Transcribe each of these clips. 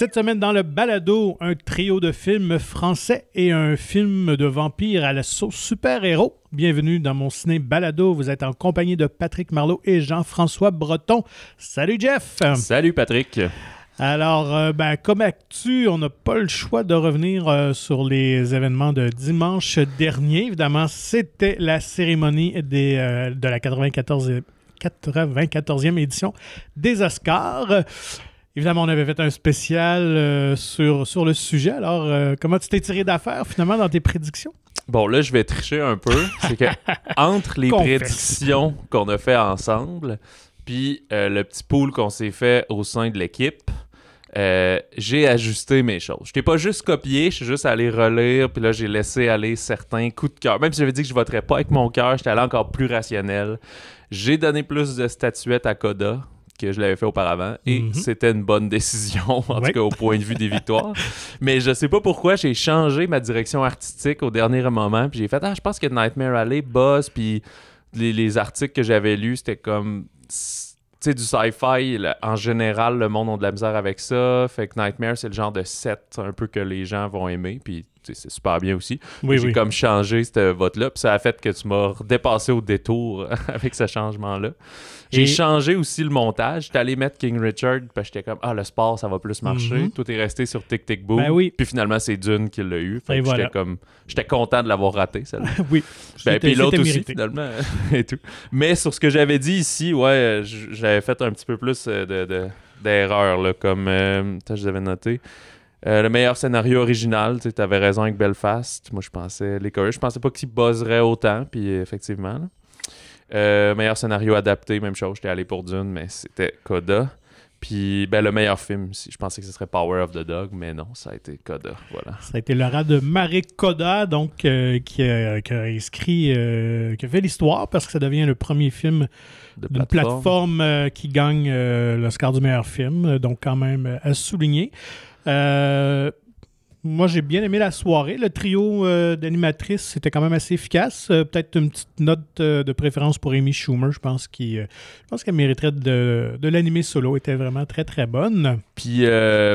Cette semaine dans le balado, un trio de films français et un film de vampire à la sauce super-héros. Bienvenue dans mon ciné balado. Vous êtes en compagnie de Patrick Marlot et Jean-François Breton. Salut Jeff. Salut Patrick. Alors, euh, ben, comme actu, on n'a pas le choix de revenir euh, sur les événements de dimanche dernier. Évidemment, c'était la cérémonie des, euh, de la 94e, 94e édition des Oscars. Évidemment, on avait fait un spécial euh, sur, sur le sujet. Alors, euh, comment tu t'es tiré d'affaire finalement dans tes prédictions? Bon, là, je vais tricher un peu. C'est que entre les prédictions qu'on a fait ensemble, puis euh, le petit pool qu'on s'est fait au sein de l'équipe, j'ai ajusté mes choses. Je t'ai pas juste copié, je suis juste allé relire, puis là, j'ai laissé aller certains coups de cœur. Même si j'avais dit que je voterais pas avec mon cœur, j'étais allé encore plus rationnel. J'ai donné plus de statuettes à Coda que je l'avais fait auparavant et Mhm. c'était une bonne décision en Ouais. tout cas au point de vue des victoires mais je sais pas pourquoi j'ai changé ma direction artistique au dernier moment puis j'ai fait ah je pense que Nightmare Alley Buzz puis les, les articles que j'avais lus c'était comme tu sais du sci-fi en général le monde a de la misère avec ça fait que Nightmare c'est le genre de set un peu que les gens vont aimer puis c'est super bien aussi Oui, j'ai comme changé ce vote-là, puis ça a fait que tu m'as dépassé au détour avec ce changement-là. J'ai Et- changé aussi le montage. J'étais allé mettre King Richard, puis j'étais comme, ah, le sport, ça va plus marcher. Mhm. Tout est resté sur Tic Tic Boom. Ben oui. Puis finalement, c'est Dune qui l'a eu. Fait Et que voilà. j'étais comme, j'étais content de l'avoir raté, celle-là. oui. Ben, puis l'autre aussi, finalement, et tout. Mais sur ce que j'avais dit ici, ouais, j'avais fait un petit peu plus euh, de, de- d'erreurs, comme, euh, je les avais noté. Euh, le meilleur scénario original, tu avais raison avec Belfast. Moi, je pensais les Coréens, je pensais pas qu'il buzzerait autant, puis effectivement. là. Euh, meilleur scénario adapté, même chose, j'étais allé pour Dune, mais c'était Coda. Puis ben, le meilleur film, je pensais que ce serait Power of the Dog, mais non, ça a été Coda. Voilà. Ça a été le rat de Marek Koda, donc, euh, qui, a, qui a inscrit, euh, qui a fait l'histoire parce que ça devient le premier film De d'une plateforme euh, qui gagne l'Oscar du meilleur film, donc quand même à souligner. Euh, moi, j'ai bien aimé la soirée. Le trio euh, d'animatrices, c'était quand même assez efficace. Euh, Peut-être une petite note euh, de préférence pour Amy Schumer. Je pense qu'elle mériterait de, de l'animer solo. Elle était vraiment très, très bonne. Puis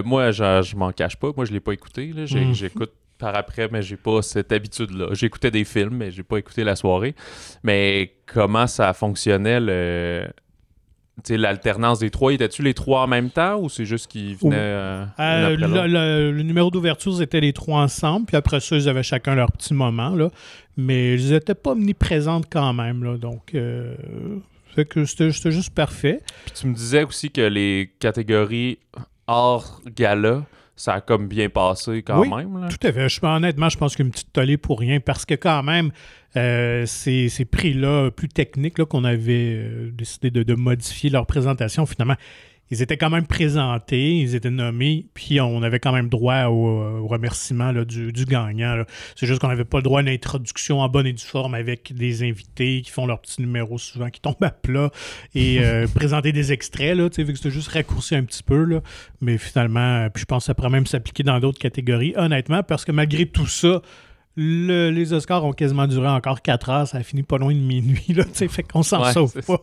moi, je, m'en cache pas. Moi, je l'ai pas écouté. Mhm. J'écoute par après, mais j'ai pas cette habitude-là. J'écoutais des films, mais j'ai pas écouté la soirée. Mais comment ça fonctionnait, le... l'alternance des trois? Étaient-tu les trois en même temps ou c'est juste qu'ils venaient euh, Euh, le, l'autre? le- le numéro d'ouverture, c'était les trois ensemble. Puis après ça, ils avaient chacun leur petit moment. Là. Mais ils n'étaient pas omniprésentes quand même. Là. Donc, euh, fait que c'était c'était juste parfait. Puis tu me disais aussi que les catégories hors gala, ça a comme bien passé quand Oui, même. là. Tout à fait. Je, honnêtement, je pense qu'une petite tollée pour rien parce que quand même, euh, ces, ces prix-là plus techniques qu'on avait euh, décidé de, de modifier leur présentation, finalement, ils étaient quand même présentés, ils étaient nommés, puis on avait quand même droit au, au remerciement là, du, du gagnant. là. C'est juste qu'on n'avait pas le droit à une introduction en bonne et due forme avec des invités qui font leur petit numéro souvent, qui tombent à plat et euh, présenter des extraits, là, vu que c'était juste raccourci un petit peu. Là. Mais finalement, euh, puis je pense que ça pourrait même s'appliquer dans d'autres catégories, honnêtement, parce que malgré tout ça, le- les Oscars ont quasiment duré encore 4 heures, ça a fini pas loin de minuit, là, tu sais, fait qu'on s'en Ouais, sauve pas.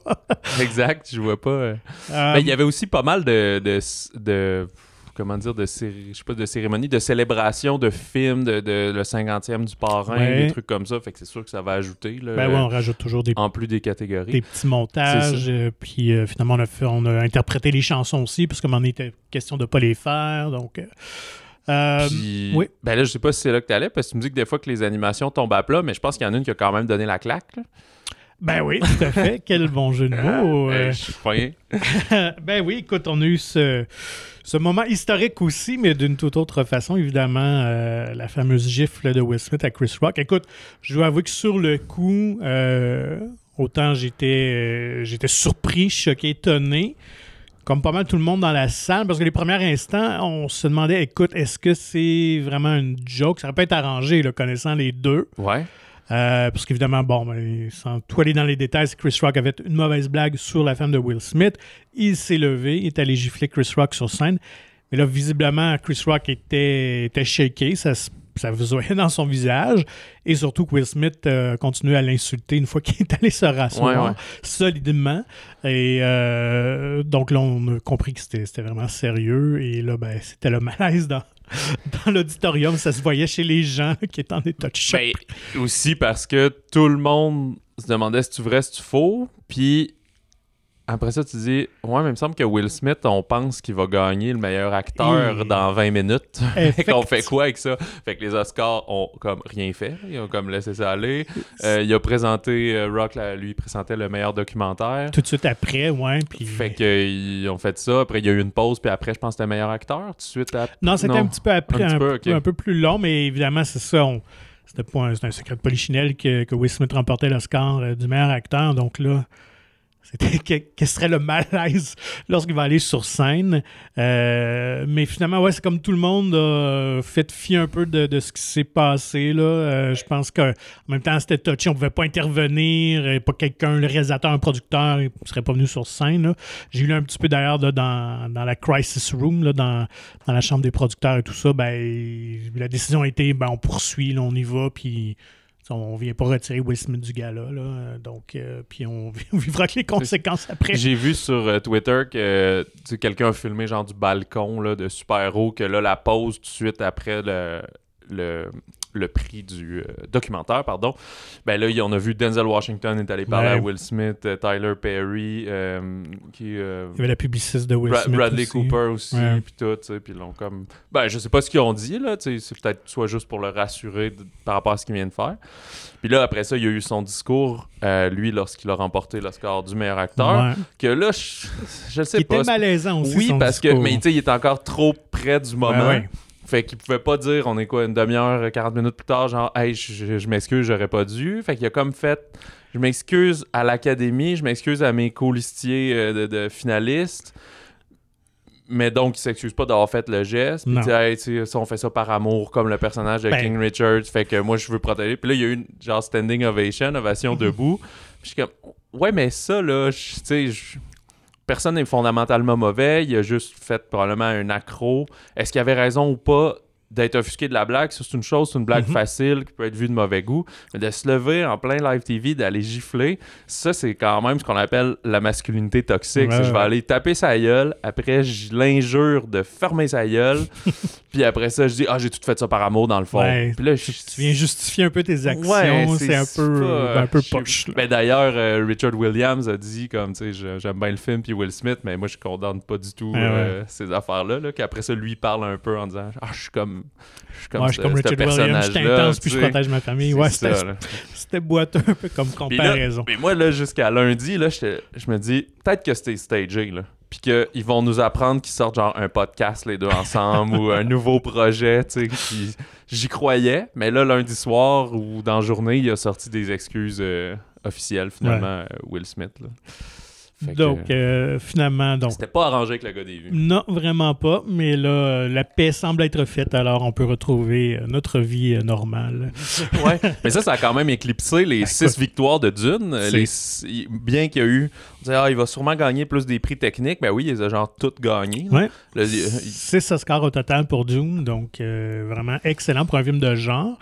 exact, je vois pas. euh. Euh, Ben, il y avait aussi pas mal de, de, de- comment dire, de, je sais pas, de cérémonies, de célébrations de films, de, de le 50e du parrain, Ouais. des trucs comme ça. Fait que c'est sûr que ça va ajouter, là, ben ouais, on rajoute toujours des en plus des catégories. des petits montages. euh, puis euh, finalement, on a, fait- on a interprété les chansons aussi, parce que m'en était question de pas les faire. Donc, euh, euh, Puis, oui. ben là, je sais pas si c'est là que t'allais, parce que tu me dis que des fois que les animations tombent à plat, mais je pense qu'il y en a une qui a quand même donné la claque. là. ben oui, tout à fait. Quel bon jeu de mots. euh. Euh, je suis ben oui, écoute, on a eu ce, ce moment historique aussi, mais d'une toute autre façon, évidemment, euh, la fameuse gifle de Will Smith à Chris Rock. Écoute, je dois avouer que sur le coup, autant j'étais j'étais surpris, choqué, étonné, comme pas mal tout le monde dans la salle, parce que les premiers instants, on se demandait, écoute, est-ce que c'est vraiment une joke? Ça aurait pas été arrangé, là, connaissant les deux. Ouais. Euh, parce qu'évidemment, bon, ben, sans tout aller dans les détails, Chris Rock avait une mauvaise blague sur la femme de Will Smith. Il s'est levé, il est allé gifler Chris Rock sur scène. Mais là, visiblement, Chris Rock était, était shaké. Ça se ça se voyait dans son visage. Et surtout que Will Smith euh, continue à l'insulter une fois qu'il est allé se rasseoir Ouais, ouais. solidement. Et euh, donc là, on a compris que c'était c'était vraiment sérieux. Et là, ben, c'était le malaise dans, dans l'auditorium. Ça se voyait chez les gens qui étaient en état de choc. Ben, aussi parce que tout le monde se demandait si tu vrai, si tu faux? Puis après ça, tu dis Ouais, mais il me semble que Will Smith, on pense qu'il va gagner le meilleur acteur Et- dans 20 minutes. fait qu'on fait quoi avec ça? Fait que les Oscars ont comme rien fait. Ils ont comme laissé ça aller. Euh, il a présenté, euh, Rock, là, lui, présentait le meilleur documentaire. Tout de suite après, ouais. Puis... Fait qu'ils ont fait ça. Après, il y a eu une pause. Puis après, je pense que c'était meilleur acteur. Tout de suite après. Non, c'était un petit peu après, Un un, petit peu, un peu plus long, mais évidemment, c'est ça. on- C'était pas un, un secret de polichinelle que, que Will Smith remportait l'Oscar euh, du meilleur acteur. Donc là, c'était quel serait le malaise lorsqu'il va aller sur scène. Euh, mais finalement, ouais, c'est comme tout le monde a fait fi un peu de, de ce qui s'est passé. Là. Euh, je pense qu'en même temps, c'était touché. On pouvait pas intervenir. et Pas quelqu'un, le réalisateur, un producteur, il serait pas venu sur scène. J'ai lu un petit peu d'ailleurs dans, dans la crisis room, là, dans, dans la chambre des producteurs et tout ça. Ben, la décision a été ben, on poursuit, là, on y va, puis on vient pas retirer Will Smith du gala. Là, donc, euh, puis on, vivra avec les conséquences après. J'ai vu sur euh, Twitter que quelqu'un a filmé genre du balcon là, de super-héros, que là, la pause tout de suite après le, le, le prix du euh, documentaire, pardon, ben là, on a vu Denzel Washington est allé parler Ouais. à Will Smith, euh, Tyler Perry, euh, qui... Il y avait la publiciste de Will Bra- Smith. Bradley aussi. Cooper aussi, puis tout, tu sais, puis ils l'ont comme... Ben, je sais pas ce qu'ils ont dit, là, tu sais, c'est peut-être soit juste pour le rassurer de- par rapport à ce qu'il vient de faire. Puis là, après ça, il y a eu son discours, lui, lorsqu'il a remporté l'Oscar du meilleur acteur, Ouais. que là, je, je sais pas. était malaisant aussi. oui, son parce que, mais tu sais, il est encore trop près du moment. Ouais. Fait qu'il pouvait pas dire, on est quoi, une demi-heure, 40 minutes plus tard, genre, hey, je, je- je m'excuse, j'aurais pas dû. Fait qu'il a comme fait, je m'excuse à l'académie, je m'excuse à mes co-listiers euh, de, de finalistes. Mais donc, il s'excuse pas d'avoir fait le geste. Puis, dit, hey, ça, on fait ça par amour, comme le personnage de Ben. King Richard. Fait que moi, je veux protéger. Puis là, il y a eu une genre standing ovation, ovation debout. Puis je suis comme, ouais, mais ça, là, tu sais, je- personne n'est fondamentalement mauvais. Il a juste fait probablement un accro. Est-ce qu'il avait raison ou pas? D'être offusqué de la blague? Ça, c'est une chose, c'est une blague Mhm. facile qui peut être vue de mauvais goût. Mais de se lever en plein live TV, d'aller gifler, ça, c'est quand même ce qu'on appelle la masculinité toxique. Ouais, je vais aller taper sa gueule. Après, je l'injure de fermer sa gueule. puis après ça, je dis, ah, j'ai tout fait ça par amour dans le fond. Ouais. Puis là, je- Tu viens justifier un peu tes actions. C'est un peu, pas- un peu poche. là. Ben d'ailleurs, euh, Richard Williams a dit comme, tu sais, j'aime bien le film puis Will Smith, mais moi je condamne pas du tout euh, ces affaires-là. Là, Qu'après ça, lui parle un peu en disant, ah, je suis comme, je suis comme, Ouais, je ce- suis comme Richard Williams, je suis intense, puis je protège ma famille. Ouais, c'était boiteux un peu comme comparaison. mais moi, là, jusqu'à lundi, là, je me dis, peut-être que c'était stagé, là. Puis qu'ils vont nous apprendre qu'ils sortent genre un podcast, les deux ensemble, ou un nouveau projet, tu sais. puis J'y croyais, mais là, lundi soir ou dans la journée, il a sorti des excuses euh, officielles, finalement, euh, Will Smith, là. Fait que, Donc, euh, finalement, donc. C'était pas arrangé avec le gars des vues. Non, vraiment pas. Mais là, euh, la paix semble être faite, alors on peut retrouver euh, notre vie normale. ouais. Mais ça, ça a quand même éclipsé les six victoires de Dune. Les six- bien qu'il y a eu. On disait, ah, il va sûrement gagner plus des prix techniques. Ben oui, il les a genre toutes gagnés. là. Ouais. Six Oscars au total pour Dune, donc euh, vraiment excellent pour un film de genre.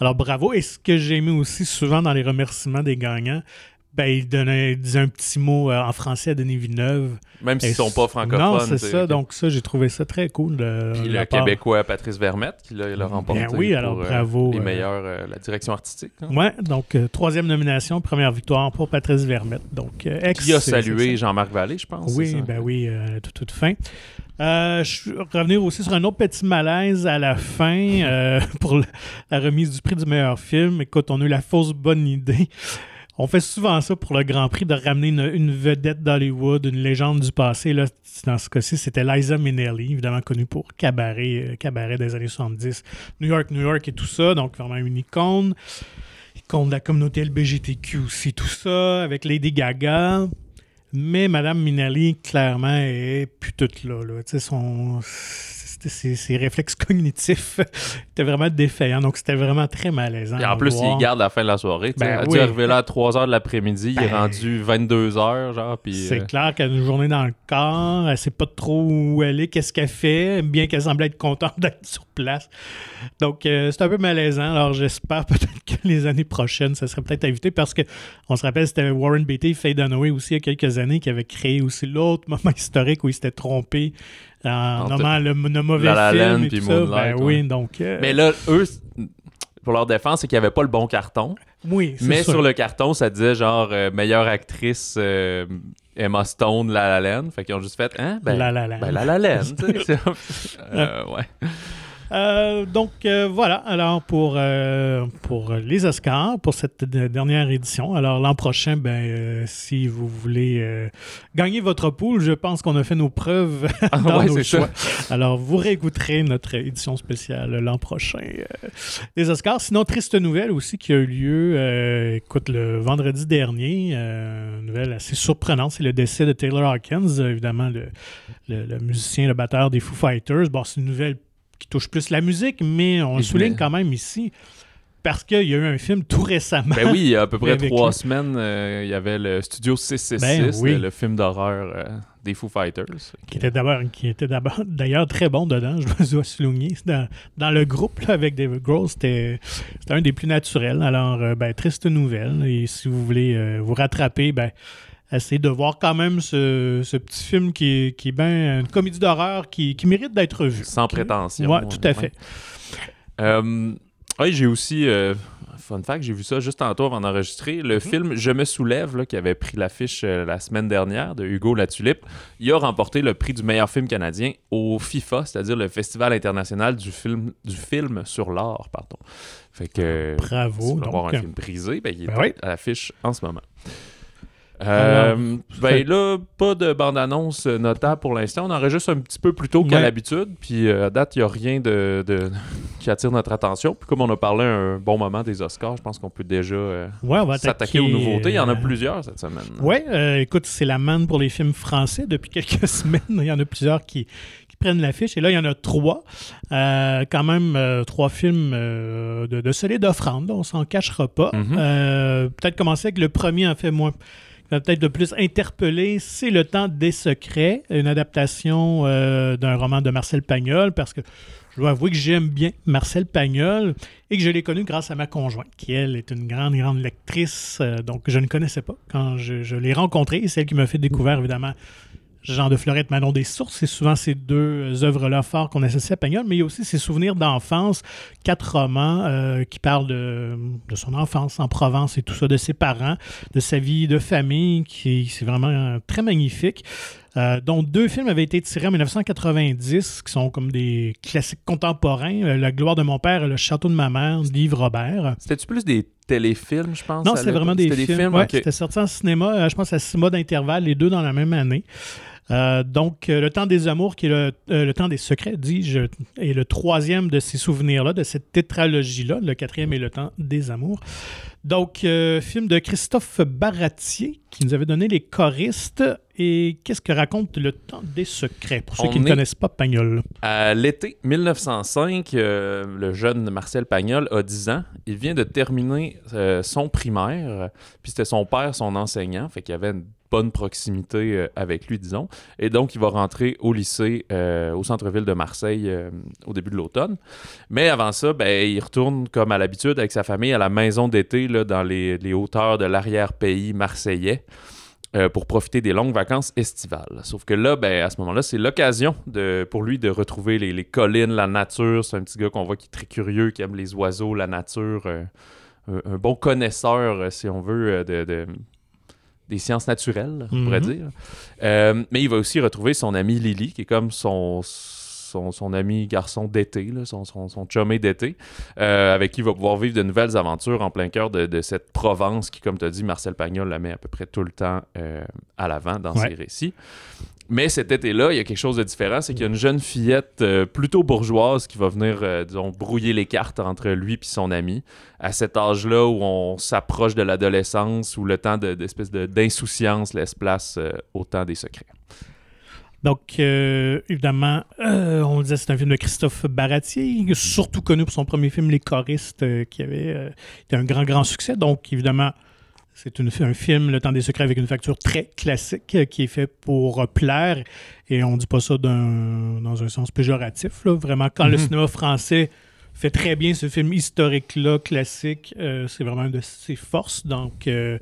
Alors bravo. Et ce que j'ai aimé aussi souvent dans les remerciements des gagnants, ben, il, donnait, il disait un petit mot euh, en français à Denis Villeneuve. Même s'ils sont pas francophones. Non, c'est ça. Donc ça, j'ai trouvé ça très cool. de- Puis de le part. Québécois Patrice Vermette, qui l'a, a remporté. Bien oui, alors pour, euh, bravo, les euh, meilleurs, euh, la direction artistique. hein. Ouais, donc euh, troisième nomination, première victoire pour Patrice Vermette. Donc, euh, ex- Qui a salué Jean-Marc Vallée, je pense. Oui, ben oui, euh, tout, toute fin. Euh, je vais revenir aussi sur un autre petit malaise à la fin euh, pour la remise du prix du meilleur film. Écoute, on a eu la fausse bonne idée. On fait souvent ça pour le Grand Prix de ramener une, vedette d'Hollywood, une légende du passé. Là, dans ce cas-ci, c'était Liza Minnelli, évidemment connue pour Cabaret, euh, Cabaret des années 70, New York, New York et tout ça. Donc, vraiment une icône. Icône de la communauté LBGTQ aussi, tout ça, avec Lady Gaga. Mais Madame Minnelli, clairement, est plus toute là. là. Son- ses, ses réflexes cognitifs étaient vraiment défaillants. Donc, c'était vraiment très malaisant. Et en plus, voir. il garde la fin de la soirée. Tu Ben oui. arriver là à 3h de l'après-midi, il est Ben, rendu 22h, genre, puis... C'est euh, clair qu'elle a une journée dans le corps, elle sait pas trop où elle est, qu'est-ce qu'elle fait, bien qu'elle semble être contente d'être sur place. Donc, euh, c'est un peu malaisant. Alors, j'espère peut-être que les années prochaines, ça serait peut-être à éviter parce que on se rappelle, c'était Warren Beatty, Faye Dunaway aussi, il y a quelques années, qui avait créé aussi l'autre moment historique où il s'était trompé en nommant le, le mauvais La La film Land et puis tout ça. Ben oui, donc... euh, Mais là, eux, pour leur défense, c'est qu'il n'y avait pas le bon carton. oui, Mais sûr. sur le carton, ça disait genre euh, meilleure actrice euh, Emma Stone, La La Land. Fait qu'ils ont juste fait, hein? Ben, La La Land. ben, La La Land, tu sais. Euh, ouais. Euh, donc euh, voilà, alors pour, euh, pour les Oscars, pour cette dernière édition. Alors l'an prochain, ben, si vous voulez gagner votre pool, je pense qu'on a fait nos preuves dans ouais, nos choix. Alors vous réécouterez notre édition spéciale l'an prochain des Oscars. Sinon, triste nouvelle aussi qui a eu lieu, écoute, le vendredi dernier, une nouvelle assez surprenante, c'est le décès de Taylor Hawkins, évidemment le, le- le musicien, le batteur des Foo Fighters. Bon, c'est une nouvelle qui touche plus la musique, mais on le souligne quand même ici parce qu'il y a eu un film tout récemment. Ben oui, il y a à peu près trois lui. semaines, euh, il y avait le Studio 666, Ben oui. le, film d'horreur euh, des Foo Fighters. qui était d'abord qui était d'abord d'ailleurs très bon dedans je dois souligner dans, dans le groupe là, avec David Grohl c'était un des plus naturels alors euh, ben, triste nouvelle et si vous voulez euh, vous rattraper ben essayez de voir quand même ce, ce petit film qui est, qui est bien une comédie d'horreur qui, qui mérite d'être vu Sans prétention. ouais tout à ouais. fait Euh, oui, j'ai aussi, euh, fun fact, j'ai vu ça juste tantôt avant d'enregistrer, le film Je me soulève, là, qui avait pris l'affiche euh, la semaine dernière de Hugo Latulippe, il a remporté le prix du meilleur film canadien au FIFA, c'est-à-dire le Festival international du film, du film sur l'art. Pardon. Fait que, bravo si donc, avoir un film brisé, ben, il est ben oui. à l'affiche en ce moment. Euh, ben là, pas de bande-annonce euh, notable pour l'instant. On enregistre un petit peu plus tôt qu'à Ouais. l'habitude. Puis euh, à date, il n'y a rien de, de- qui attire notre attention. Puis comme on a parlé un bon moment des Oscars, je pense qu'on peut déjà euh, ouais, s'attaquer attaquer, aux nouveautés. Il y en a plusieurs cette semaine. Euh, écoute, c'est la manne pour les films français depuis quelques semaines. Il y en a plusieurs qui, qui prennent l'affiche. Et là, il y en a trois. Quand même, trois films de, de solide offrande. On s'en cachera pas. Mhm. Euh, Peut-être commencer avec le premier, en fait, moins. Va Peut-être le plus interpellé, c'est Le Temps des Secrets, une adaptation euh, d'un roman de Marcel Pagnol, parce que je dois avouer que j'aime bien Marcel Pagnol et que je l'ai connu grâce à ma conjointe, qui elle est une grande, grande lectrice, euh, donc je ne connaissais pas quand je, je l'ai rencontrée. C'est elle qui m'a fait découvrir, évidemment, Jean de Florette, Manon des Sources. C'est souvent ces deux œuvres-là fortes qu'on associe à Pagnol, mais il y a aussi ses souvenirs d'enfance, quatre romans euh, qui parlent de, de son enfance en Provence et tout ça, de ses parents, de sa vie de famille, qui c'est vraiment euh, très magnifique. Euh, dont deux films avaient été tirés en 1990, qui sont comme des classiques contemporains. Euh, La gloire de mon père et Le château de ma mère, d'Yves Robert. C'était-tu plus des téléfilms, je pense? Non, c'était vraiment des C'était films. Ouais. C'était sorti en cinéma, euh, je pense, à six mois d'intervalle, les deux dans la même année. Euh, donc, euh, Le Temps des Amours, qui est le, euh, le Temps des Secrets, dis-je, est le troisième de ces souvenirs-là, de cette tétralogie-là. Le quatrième est Le Temps des Amours. Donc, film de Christophe Baratier, qui nous avait donné les choristes. Et qu'est-ce que raconte Le Temps des Secrets, pour ceux On qui ne connaissent pas Pagnol? À l'été 1905, euh, le jeune Marcel Pagnol a 10 ans. Il vient de terminer euh, son primaire, puis c'était son père, son enseignant, fait qu'il y avait une bonne proximité euh, avec lui, disons. Et donc, il va rentrer au lycée euh, au centre-ville de Marseille euh, au début de l'automne. Mais avant ça, ben, il retourne, comme à l'habitude, avec sa famille à la maison d'été dans les, les hauteurs de l'arrière-pays marseillais pour profiter des longues vacances estivales. Sauf que là, ben, à ce moment-là, c'est l'occasion pour lui de retrouver les, collines, la nature. C'est un petit gars qu'on voit qui est très curieux, qui aime les oiseaux, la nature. un, bon connaisseur, si on veut, de- des sciences naturelles, on pourrait Mhm. dire. Euh, mais il va aussi retrouver son ami Lily, qui est comme son, son, son ami garçon d'été, son, son, son chumé d'été, euh, avec qui il va pouvoir vivre de nouvelles aventures en plein cœur de, de cette Provence qui, comme tu as dit, Marcel Pagnol la met à peu près tout le temps euh, à l'avant dans Ouais. ses récits. Mais cet été-là, il y a quelque chose de différent, c'est qu'il y a une jeune fillette euh, plutôt bourgeoise qui va venir, euh, disons, brouiller les cartes entre lui et son ami. À cet âge-là où on s'approche de l'adolescence, où le temps de- d'espèce de, d'insouciance laisse place euh, au temps des secrets. Donc, évidemment, on le disait, c'est un film de Christophe Baratier, surtout connu pour son premier film Les choristes, qui avait été un grand, grand succès. Donc, évidemment, c'est un film, Le temps des secrets, avec une facture très classique euh, qui est fait pour euh, plaire. Et on ne dit pas ça dans un sens péjoratif. là. Vraiment, quand le Mhm. cinéma français fait très bien ce film historique-là, classique, euh, c'est vraiment une de ses forces. Donc, euh,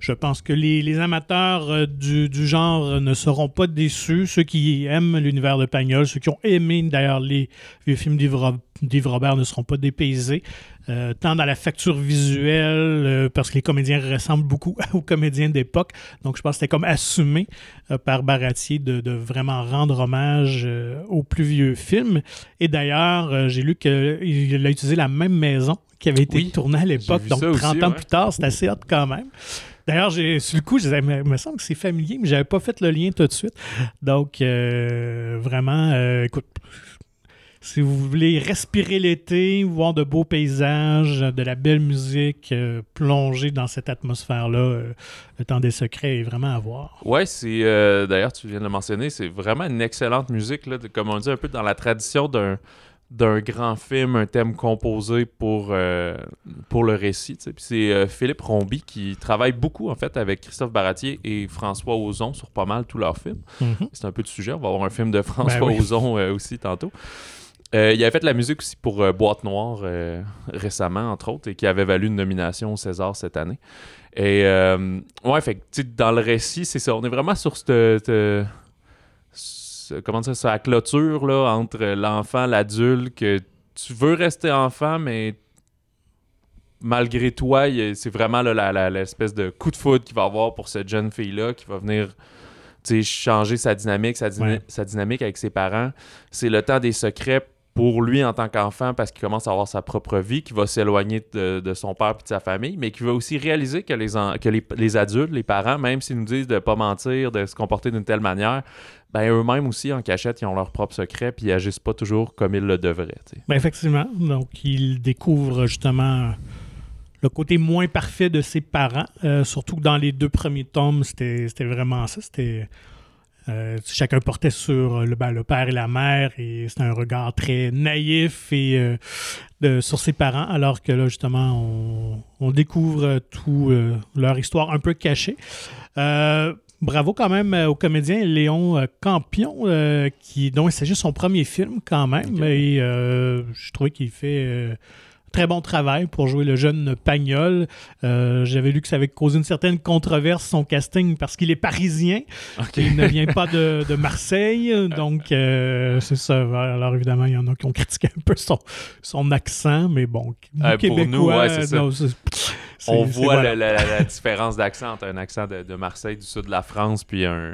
je pense que les, les amateurs euh, du, du genre ne seront pas déçus. Ceux qui aiment l'univers de Pagnol, ceux qui ont aimé d'ailleurs les vieux films d'Yves Robert ne seront pas dépaysés. Euh, tant dans la facture visuelle, euh, parce que les comédiens ressemblent beaucoup aux comédiens d'époque. Donc, je pense que c'était comme assumé euh, par Baratier de, de vraiment rendre hommage aux plus vieux films. Et d'ailleurs, j'ai lu qu'il a utilisé la même maison qui avait été Oui, tournée à l'époque, donc ça 30 aussi, ans ouais. plus tard. C'est assez hot quand même. D'ailleurs, j'ai- sur le coup, je disais, mais, il me semble que c'est familier, mais j'avais pas fait le lien tout de suite. Donc, euh, vraiment, euh, écoute, si vous voulez respirer l'été, voir de beaux paysages, de la belle musique, euh, plonger dans cette atmosphère-là, euh, le temps des secrets est vraiment à voir. C'est. euh, D'ailleurs, tu viens de le mentionner, c'est vraiment une excellente musique, là, de- comme on dit, un peu dans la tradition d'un d'un grand film, un thème composé pour, euh, pour le récit. Puis c'est euh, Philippe Rombi qui travaille beaucoup en fait avec Christophe Baratier et François Ozon sur pas mal tous leurs films. C'est un peu de sujet. On va avoir un film de François Ben oui. Ozon euh, aussi tantôt. Euh, il a fait la musique aussi pour euh, Boîte Noire euh, récemment, entre autres, et qui avait valu une nomination au César cette année. Et ouais, fait que, dans le récit, c'est ça. On est vraiment sur cette. cette- ce- comment ça, sur la clôture là, entre l'enfant, l'adulte, que tu veux rester enfant, mais malgré toi, c'est vraiment l'espèce de coup de foudre qu'il va avoir pour cette jeune fille-là qui va venir changer sa dynamique, sa, dyna- Ouais. sa dynamique avec ses parents. C'est le temps des secrets pour lui en tant qu'enfant parce qu'il commence à avoir sa propre vie, qui va s'éloigner de, de son père et de sa famille, mais qui va aussi réaliser que les, en- que les, les adultes, les parents, même s'ils nous disent de pas mentir, de se comporter d'une telle manière, ben eux-mêmes aussi en cachette, ils ont leurs propres secrets puis ils agissent pas toujours comme ils le devraient. Ben, effectivement. Donc, il découvre justement le côté moins parfait de ses parents. Euh, surtout que dans les deux premiers tomes, c'était vraiment ça. C'était. Euh, chacun portait sur le, ben, le père et la mère et c'était un regard très naïf et euh, de- sur ses parents alors que là justement on, on découvre tout euh, leur histoire un peu cachée. Euh, bravo quand même euh, au comédien Léon euh, Campion euh, qui dont il s'agit de son premier film quand même et euh, je trouvais qu'il fait euh, très bon travail pour jouer le jeune Pagnol. Euh, J'avais lu que ça avait causé une certaine controverse son casting parce qu'il est parisien. Il ne vient pas de, de Marseille, donc euh, c'est ça. Alors évidemment, il y en a qui ont critiqué un peu son, son accent, mais bon, nous, Euh, pour Québécois, nous, ouais, c'est ça. non, On voit voilà. la, la- la différence d'accent entre un accent de, de Marseille, du sud de la France, puis un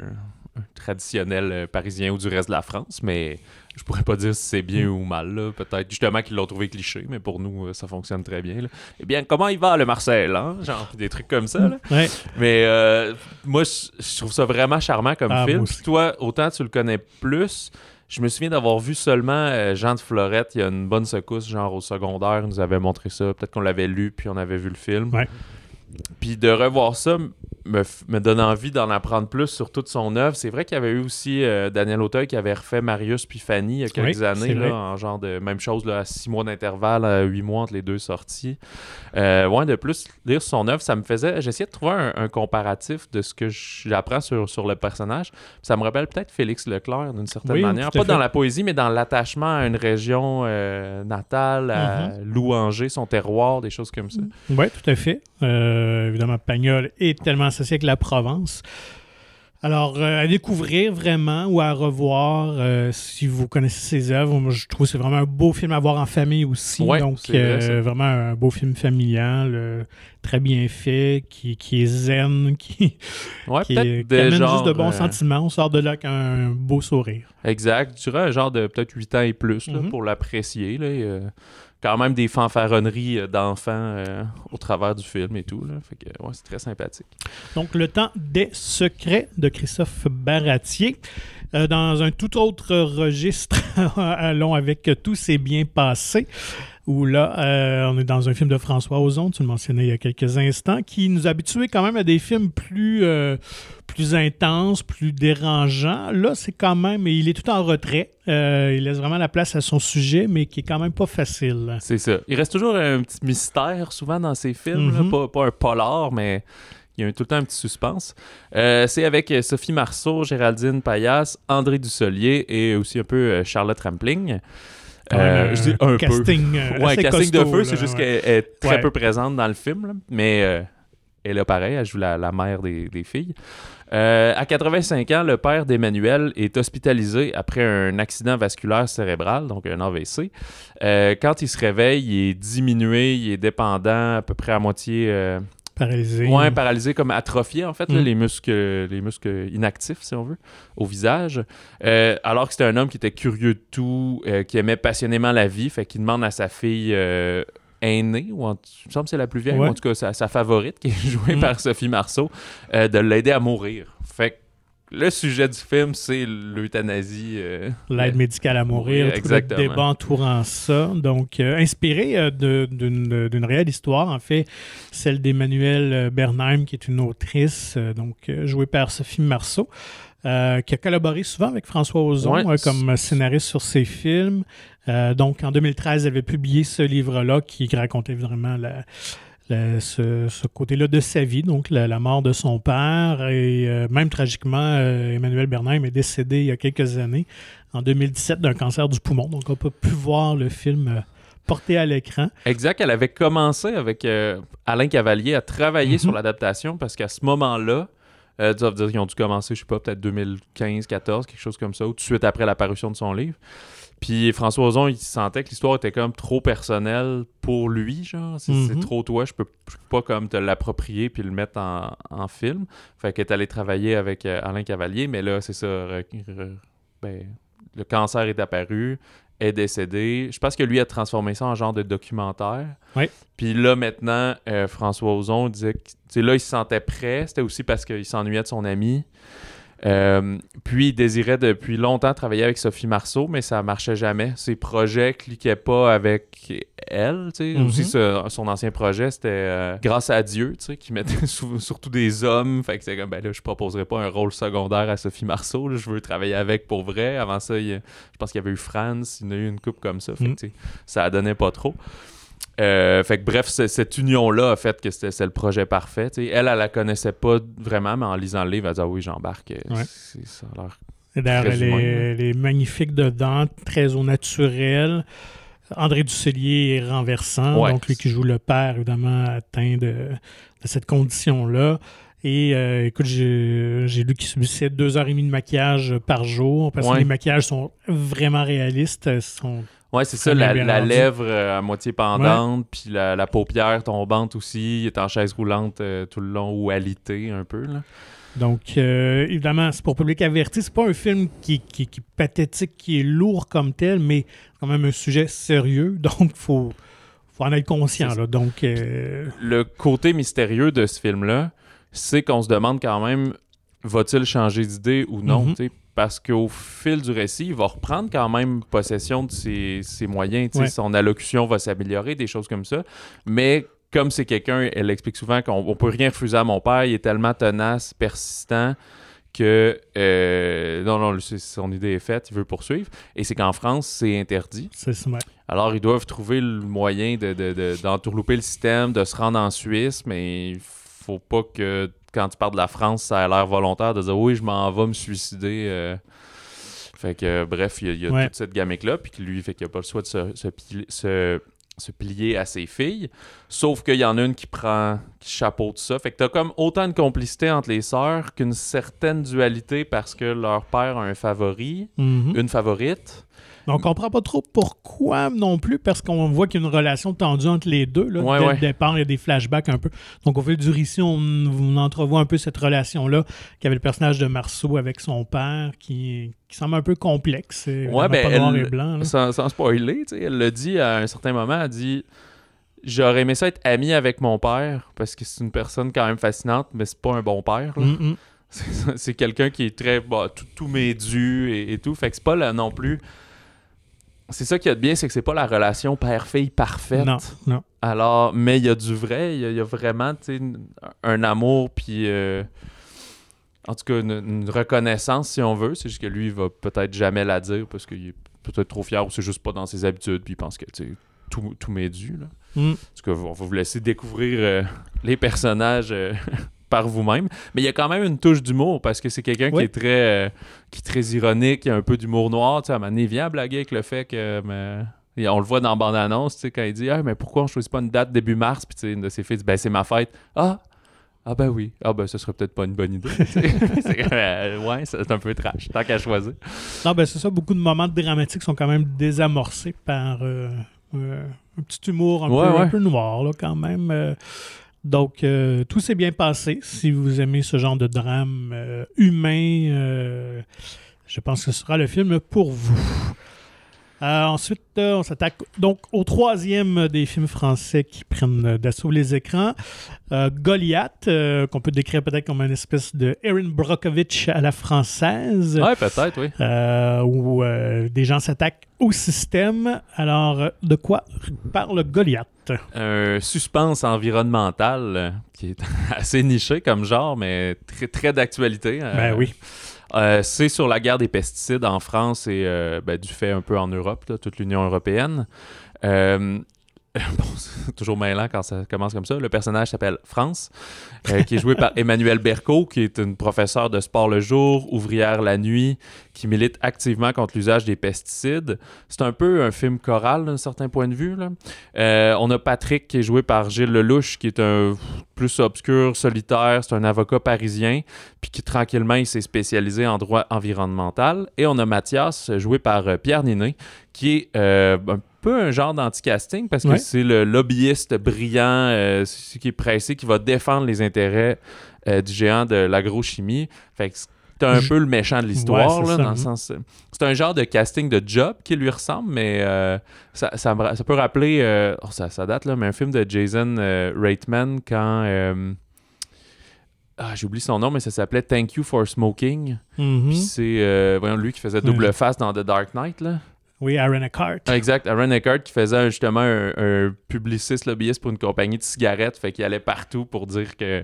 traditionnel euh, parisien ou du reste de la France, mais je pourrais pas dire si c'est bien ou mal. là. Peut-être justement qu'ils l'ont trouvé cliché, mais pour nous, euh, ça fonctionne très bien. là. Eh bien, comment il va le Marcel, hein? Genre des trucs comme ça. là. Ouais. Mais euh, moi, je trouve ça vraiment charmant comme Ah, film. toi, autant tu le connais plus. Je me souviens d'avoir vu seulement Jean de Florette. Il y a une bonne secousse, genre au secondaire. Il nous avait montré ça. Peut-être qu'on l'avait lu, puis on avait vu le film. Ouais. Puis de revoir ça me, me donne envie d'en apprendre plus sur toute son œuvre. C'est vrai qu'il y avait eu aussi euh, Daniel Auteuil qui avait refait Marius puis Fanny il y a quelques Oui, années, là, en genre de même chose, là, à six mois d'intervalle, à huit mois entre les deux sorties. Euh, ouais, de plus, lire son œuvre, ça me faisait. J'essayais de trouver un, un comparatif de ce que j'apprends sur, sur le personnage. Ça me rappelle peut-être Félix Leclerc d'une certaine Oui, manière. Pas dans la poésie, mais dans l'attachement à une région euh, natale, à Mm-hmm. louanger son terroir, des choses comme ça. Oui, tout à fait. Euh, évidemment, Pagnol est tellement associé avec la Provence. Alors, euh, à découvrir vraiment ou à revoir euh, si vous connaissez ses œuvres. Moi, je trouve que c'est vraiment un beau film à voir en famille aussi. Ouais, Donc, vrai, euh, vraiment un beau film familial, très bien fait, qui, qui est zen, qui, Ouais, qui, amène juste de bons sentiments. On sort de là avec un beau sourire. Exact. Dirais un genre de peut-être 8 ans et plus là, Mhm. pour l'apprécier. Quand même des fanfaronneries euh, d'enfants euh, au travers du film et tout. Fait que ouais, c'est très sympathique. Donc, Le temps des secrets de Christophe Baratier. Euh, dans un tout autre registre, allons avec Tout s'est bien passé. Où là, euh, on est dans un film de François Ozon, tu le mentionnais il y a quelques instants, qui nous habituait quand même à des films plus, euh, plus intenses, plus dérangeants. Là, c'est quand même, il est tout en retrait. Euh, il laisse vraiment la place à son sujet, mais qui est quand même pas facile. C'est ça. Il reste toujours un petit mystère souvent dans ces films, là. Mhm. pas, pas un polar, mais il y a tout le temps un petit suspense. Euh, c'est avec Sophie Marceau, Géraldine Payas, André Dussolier et aussi un peu Charlotte Rampling. Euh, Un je dis un peu. casting, euh, Ouais, casting de feu, c'est juste ouais. qu'elle est très Ouais. peu présente dans le film, là. mais euh, elle est pareil, elle joue la, la mère des, des filles. Euh, à 85 ans, le père d'Emmanuel est hospitalisé après un accident vasculaire cérébral, donc un AVC. Euh, quand il se réveille, il est diminué, il est dépendant, à peu près à moitié euh, Paralysé. ouais, paralysé, comme atrophié en fait, là, Mm. les, muscles, les muscles inactifs, si on veut, au visage. Euh, alors que c'était un homme qui était curieux de tout, euh, qui aimait passionnément la vie, fait qu'il demande à sa fille euh, aînée, ou en, il me semble que c'est la plus vieille, Ouais. ou en tout cas sa, sa favorite, qui est jouée Mm. par Sophie Marceau, de l'aider à mourir. Le sujet du film, c'est l'euthanasie. euh, L'aide médicale à mourir, Oui, tout le débat entourant ça. Donc, euh, inspiré euh, d'une réelle histoire, en fait, celle d'Emmanuelle euh, Bernheim, qui est une autrice, euh, donc euh, jouée par Sophie Marceau, euh, qui a collaboré souvent avec François Ozon Ouais. euh, comme scénariste sur ses films. Euh, donc, en 2013, elle avait publié ce livre-là qui racontait vraiment la, la- ce, ce côté-là de sa vie, donc la, la mort de son père. Et euh, même tragiquement, euh, Emmanuel Bernheim est décédé il y a quelques années, en 2017, d'un cancer du poumon. Donc, on n'a pas pu voir le film euh, porté à l'écran. Exact, elle avait commencé avec Alain Cavalier à travailler Mhm. sur l'adaptation parce qu'à ce moment-là, euh, dire qu'ils ont dû commencer, je sais pas, peut-être 2015, 14, quelque chose comme ça, ou tout de suite après la parution de son livre. Puis François Ozon, il sentait que l'histoire était comme trop personnelle pour lui, genre. C'est Mhm. trop toi, je peux, je peux pas comme te l'approprier puis le mettre en, en film. Fait qu'elle est allée travailler avec euh, Alain Cavalier, mais là, c'est ça. re- re- ben, le cancer est apparu, est décédé. Je pense que lui a transformé ça en genre de documentaire. Puis là, maintenant, euh, François Ozon disait que là, il se sentait prêt. C'était aussi parce qu'il s'ennuyait de son ami. Euh, puis il désirait depuis longtemps travailler avec Sophie Marceau, mais ça marchait jamais. Ses projets cliquaient pas avec elle. tu sais. Mhm. Aussi, ce- son ancien projet, c'était euh, Grâce à Dieu, tu sais, qui mettait surtout des hommes. Fait que c'est comme, ben là, je proposerais pas un rôle secondaire à Sophie Marceau. là. je veux travailler avec pour vrai. Avant ça, il je pense qu'il y avait eu France, il y en a eu une coupe comme ça. Fait que, Mhm. ça donnait pas trop. Euh, fait que bref, cette union-là a fait que c'était c'est le projet parfait. tu sais. Elle, elle la connaissait pas vraiment, mais en lisant le livre, elle dit Ah oui, j'embarque. Euh, Ouais. c'est- Ça a l'air Et D'ailleurs, elle est, là. elle est magnifique dedans, très au naturel. André Dusselier est renversant, Ouais. donc lui qui joue le père, évidemment, atteint de, de cette condition-là. Et euh, écoute, j'ai lu qu'il subissait deux heures et demie de maquillage par jour, parce que les maquillages sont vraiment réalistes. Sont... Ouais, c'est ça, la, lèvre euh, à moitié pendante, puis la, la paupière tombante aussi. Il est en chaise roulante euh, tout le long ou alité un peu. Là. Donc, euh, évidemment, c'est pour public averti. C'est pas un film qui, qui, qui est pathétique, qui est lourd comme tel, mais quand même un sujet sérieux. Donc, il faut, faut en être conscient. Là. Donc, euh, Le côté mystérieux de ce film-là, c'est qu'on se demande quand même va-t-il changer d'idée ou non Mhm. Parce qu'au fil du récit, il va reprendre quand même possession de ses, ses moyens. Ouais. Son allocution va s'améliorer, des choses comme ça. Mais comme c'est quelqu'un, elle explique souvent qu'on on peut rien refuser à mon père, il est tellement tenace, persistant que euh, non, non, son idée est faite, il veut poursuivre. Et c'est qu'en France, c'est interdit. c'est ça. Alors, ils doivent trouver le moyen de, de- de- d'entourlouper le système, de se rendre en Suisse, mais il faut pas que, quand tu parles de la France, ça a l'air volontaire de dire oui, je m'en vais me suicider. euh. Fait que, euh, bref, il y a, il y a Ouais. toute cette gamique-là, puis que lui, fait qu'il a pas le choix de se, se se- se plier à ses filles. Sauf qu'il y en a une qui prend, qui chapeaute ça. Fait que t'as comme autant de complicité entre les sœurs qu'une certaine dualité parce que leur père a un favori, Mhm. une favorite. Donc, on comprend pas trop pourquoi non plus, parce qu'on voit qu'il y a une relation tendue entre les deux. Là, Ouais, dès ouais. le départ, il y a des flashbacks un peu. Donc, au fil du récit, on, on entrevoit un peu cette relation-là qu'avait le personnage de Marceau avec son père, qui, qui semble un peu complexe. Ouais, ben, pas noir elle- et blanc. là. sans, sans spoiler, tu sais, elle l'a dit à un certain moment, elle dit J'aurais aimé ça être amie avec mon père parce que c'est une personne quand même fascinante, mais c'est pas un bon père. là. C'est quelqu'un qui est très. bah, tout, tout dû et, et tout. Fait que c'est pas là non plus c'est ça qui est bien, c'est que c'est pas la relation père-fille parfaite. Non, non. Alors, mais il y a du vrai, il y, a- il y a vraiment, un amour, puis euh, en tout cas, une, une reconnaissance, si on veut. C'est juste que lui, il va peut-être jamais la dire parce qu'il est peut-être trop fier ou c'est juste pas dans ses habitudes, puis il pense que, tout, tout m'est dû, là. Mm. En tout cas, on va vous laisser découvrir euh, les personnages euh, par vous-même. Mais il y a quand même une touche d'humour parce que c'est quelqu'un Oui. qui est très euh, qui est très ironique, qui a un peu d'humour noir. Tu sais, à un vient blaguer avec le fait que. mais, et on le voit dans la bande-annonce, tu sais, quand il dit Ah, mais pourquoi on choisit pas une date début mars Puis tu sais, une de ses filles dit Ben, c'est ma fête. Ah Ah, ben oui. Ah, ben, ce serait peut-être pas une bonne idée. C'est euh, ouais, c'est un peu trash. Tant qu'à choisir. Non, ben c'est ça. Beaucoup de moments dramatiques sont quand même désamorcés par euh, euh, un petit humour un, Ouais, peu, un peu noir, là, quand même. Donc, euh, tout s'est bien passé. Si vous aimez ce genre de drame euh, humain, euh, je pense que ce sera le film pour vous. Euh, ensuite, euh, on s'attaque donc au troisième des films français qui prennent euh, d'assaut les écrans. Euh, Goliath, qu'on peut décrire peut-être comme une espèce de Erin Brockovich à la française Ouais, peut-être, oui. où des gens s'attaquent au système. Alors, de quoi parle Goliath? un suspense environnemental qui est assez niché comme genre, mais très, très d'actualité. Ben oui. Euh, c'est sur la guerre des pesticides en France et euh, ben, du fait un peu en Europe, toute l'Union européenne. Euh, bon, c'est toujours mêlant quand ça commence comme ça. Le personnage s'appelle France, euh, qui est joué par Emmanuel Berco, qui est une professeure de sport le jour, ouvrière la nuit, qui milite activement contre l'usage des pesticides. C'est un peu un film choral d'un certain point de vue. là. Euh, on a Patrick, qui est joué par Gilles Lelouch, qui est un plus obscur, solitaire. C'est un avocat parisien, puis qui tranquillement, il s'est spécialisé en droit environnemental. Et on a Mathias, joué par euh, Pierre Ninet, qui est euh, un peu un genre d'anti-casting parce que Ouais. c'est le lobbyiste brillant, euh, celui qui est pressé, qui va défendre les intérêts euh, du géant de l'agrochimie. Fait que c'est un Je- peu le méchant de l'histoire, Ouais, là, ça, dans le sens. C'est un genre de casting de job qui lui ressemble, mais euh, ça, ça, me ra- ça peut rappeler. oh, ça, ça date, là, mais un film de Jason Reitman quand. ah, j'ai oublié son nom, mais ça s'appelait Thank You for Smoking. Mhm. Puis c'est, euh, voyons, lui qui faisait double face dans The Dark Knight, là. Oui, Aaron Eckhart. Ah, Exact, Aaron Eckhart qui faisait justement un, publiciste lobbyiste pour une compagnie de cigarettes, fait qu'il allait partout pour dire que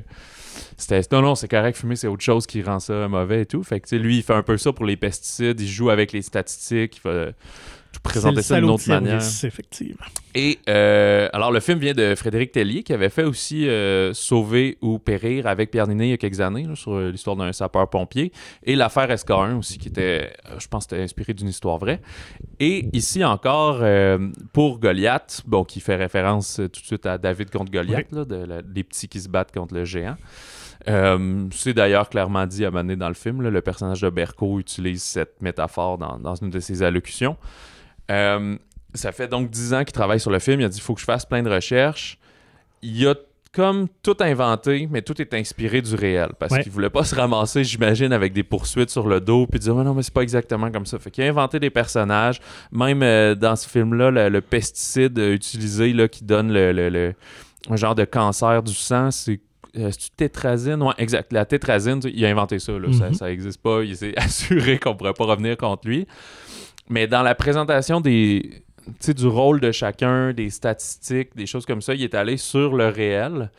c'était non non c'est correct fumer c'est autre chose qui rend ça mauvais et tout, fait que lui il fait un peu ça pour les pesticides, il joue avec les statistiques, il tout présenter ça d'une autre de manière. service, effectivement. Et euh, alors le film vient de Frédéric Tellier qui avait fait aussi euh, Sauver ou périr avec Pierre Ninet il y a quelques années là, sur euh, l'histoire d'un sapeur-pompier et l'affaire SK1 aussi qui était je pense que c'était inspiré d'une histoire vraie. Et ici encore euh, pour Goliath, bon qui fait référence tout de suite à David contre Goliath là, de la- des petits qui se battent contre le géant. Euh, c'est d'ailleurs clairement dit à donné dans le film. là, le personnage de Berco utilise cette métaphore dans, dans une de ses allocutions. Euh, ça fait donc 10 ans qu'il travaille sur le film. Il a dit il faut que je fasse plein de recherches. Il a comme tout inventé, mais tout est inspiré du réel. Parce Ouais. qu'il voulait pas se ramasser, j'imagine, avec des poursuites sur le dos, puis dire oh non, mais c'est pas exactement comme ça. Fait qu'il a inventé des personnages. Même euh, dans ce film-là, le, le pesticide euh, utilisé là, qui donne le, le- le- un genre de cancer du sang, c'est. euh, c'est-tu tétrazine? Ouais, exact. La tétrazine, tu il a inventé ça. Là. Ça- Mhm. Ça n'existe pas. Il s'est assuré qu'on pourrait pas revenir contre lui. Mais dans la présentation des, du rôle de chacun, des statistiques, des choses comme ça, il est allé sur le réel.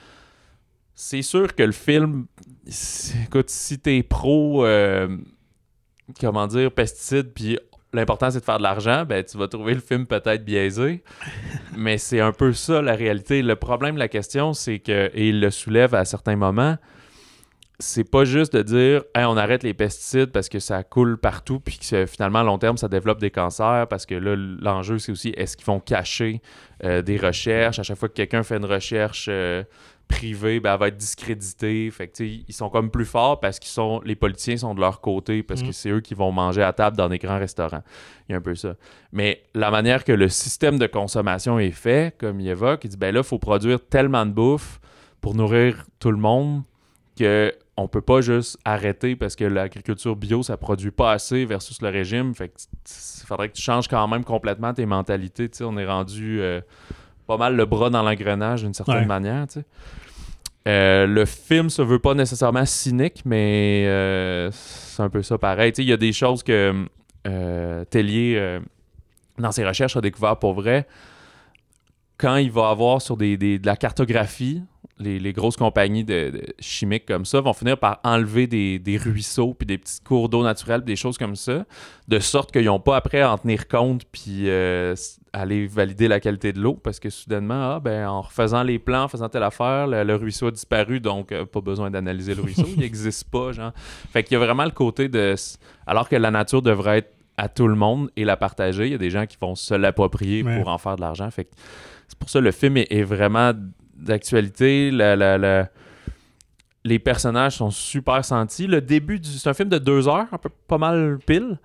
C'est sûr que le film, écoute, si t'es pro, euh, comment dire, pesticides, puis l'important c'est de faire de l'argent, ben tu vas trouver le film peut-être biaisé. Mais c'est un peu ça la réalité. Le problème la question, c'est que, et il le soulève à certains moments, c'est pas juste de dire Hey, on arrête les pesticides parce que ça coule partout puis que finalement à long terme ça développe des cancers parce que là l'enjeu c'est aussi est-ce qu'ils vont cacher euh, des recherches? À chaque fois que quelqu'un fait une recherche euh, privée ben, elle va être discréditée. Fait que ils sont comme plus forts parce qu'ils sont les politiciens sont de leur côté parce Mm. que c'est eux qui vont manger à table dans des grands restaurants. Il y a un peu ça. Mais la manière que le système de consommation est fait comme il évoque il dit ben là il faut produire tellement de bouffe pour nourrir tout le monde que on peut pas juste arrêter parce que l'agriculture bio ça produit pas assez versus le régime. Fait il faudrait que tu changes quand même complètement tes mentalités on est rendu euh, pas mal le bras dans l'engrenage d'une certaine Ouais. manière Euh, le film se veut pas nécessairement cynique mais euh, c'est un peu ça pareil. Il y a des choses que euh, Tellier dans ses recherches, a découvert pour vrai, quand il va avoir sur des, des- de la cartographie, les, les grosses compagnies de, de chimiques comme ça vont finir par enlever des, des ruisseaux puis des petits cours d'eau naturels des choses comme ça, de sorte qu'ils n'ont pas après à en tenir compte puis euh, aller valider la qualité de l'eau parce que soudainement, ah, ben, en refaisant les plans, en faisant telle affaire, le, le ruisseau a disparu donc euh, pas besoin d'analyser le ruisseau, il n'existe pas. Genre. Fait qu'il y a vraiment le côté de. Alors que la nature devrait être à tout le monde et la partager, il y a des gens qui vont se l'approprier Ouais. pour en faire de l'argent. Fait que c'est pour ça que le film est, est vraiment d'actualité. Les personnages sont super sentis. Le début, du... c'est un film de deux heures, un peu pas mal pile.